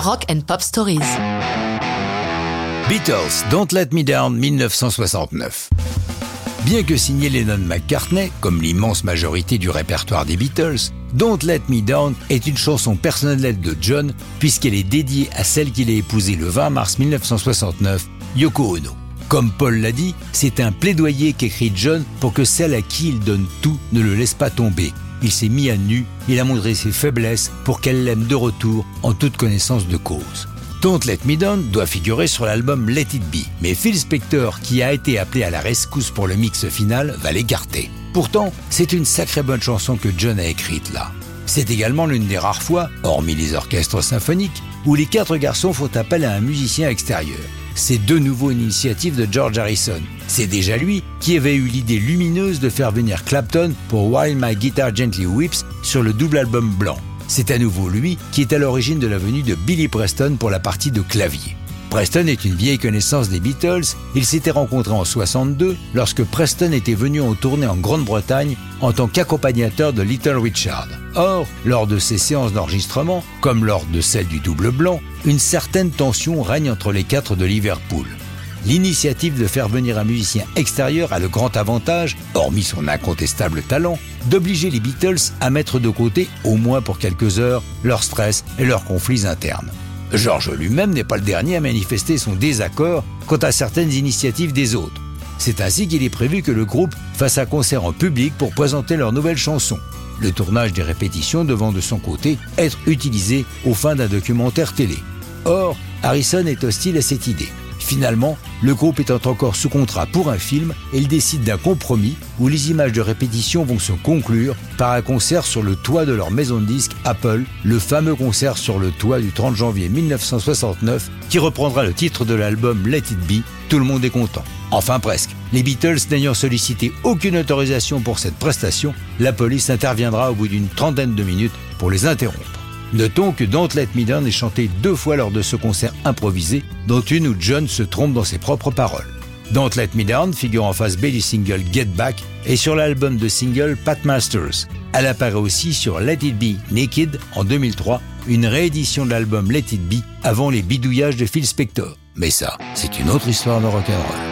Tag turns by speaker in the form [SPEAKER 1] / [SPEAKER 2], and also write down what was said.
[SPEAKER 1] Rock and Pop Stories.
[SPEAKER 2] Beatles, Don't Let Me Down, 1969. Bien que signé Lennon McCartney, comme l'immense majorité du répertoire des Beatles, Don't Let Me Down est une chanson personnelle de John puisqu'elle est dédiée à celle qu'il a épousée le 20 mars 1969, Yoko Ono. Comme Paul l'a dit, c'est un plaidoyer qu'écrit John pour que celle à qui il donne tout ne le laisse pas tomber. Il s'est mis à nu, il a montré ses faiblesses pour qu'elle l'aime de retour en toute connaissance de cause. Don't Let Me Down doit figurer sur l'album Let It Be, mais Phil Spector, qui a été appelé à la rescousse pour le mix final, va l'écarter. Pourtant, c'est une sacrée bonne chanson que John a écrite là. C'est également l'une des rares fois, hormis les orchestres symphoniques, où les quatre garçons font appel à un musicien extérieur. C'est de nouveau une initiative de George Harrison. C'est déjà lui qui avait eu l'idée lumineuse de faire venir Clapton pour While My Guitar Gently Whips sur le double album blanc. C'est à nouveau lui qui est à l'origine de la venue de Billy Preston pour la partie de clavier. Preston est une vieille connaissance des Beatles. Ils s'étaient rencontrés en 62 lorsque Preston était venu en tournée en Grande-Bretagne en tant qu'accompagnateur de Little Richard. Or, lors de ces séances d'enregistrement, comme lors de celles du double blanc, une certaine tension règne entre les quatre de Liverpool. L'initiative de faire venir un musicien extérieur a le grand avantage, hormis son incontestable talent, d'obliger les Beatles à mettre de côté, au moins pour quelques heures, leur stress et leurs conflits internes. George lui-même n'est pas le dernier à manifester son désaccord quant à certaines initiatives des autres. C'est ainsi qu'il est prévu que le groupe fasse un concert en public pour présenter leur nouvelle chanson. Le tournage des répétitions devant de son côté être utilisé au fin d'un documentaire télé. Or, Harrison est hostile à cette idée. Finalement, le groupe étant encore sous contrat pour un film, il décide d'un compromis où les images de répétition vont se conclure par un concert sur le toit de leur maison de disque Apple, le fameux concert sur le toit du 30 janvier 1969 qui reprendra le titre de l'album Let It Be, Tout le monde est content. Enfin presque. Les Beatles n'ayant sollicité aucune autorisation pour cette prestation, la police interviendra au bout d'une trentaine de minutes pour les interrompre. Notons que Don't Let Me Down est chanté deux fois lors de ce concert improvisé, dont une où John se trompe dans ses propres paroles. Don't Let Me Down figure en face B du single Get Back et sur l'album de single Pat Masters. Elle apparaît aussi sur Let It Be Naked en 2003, une réédition de l'album Let It Be avant les bidouillages de Phil Spector. Mais ça, c'est une autre histoire de rock'n'roll.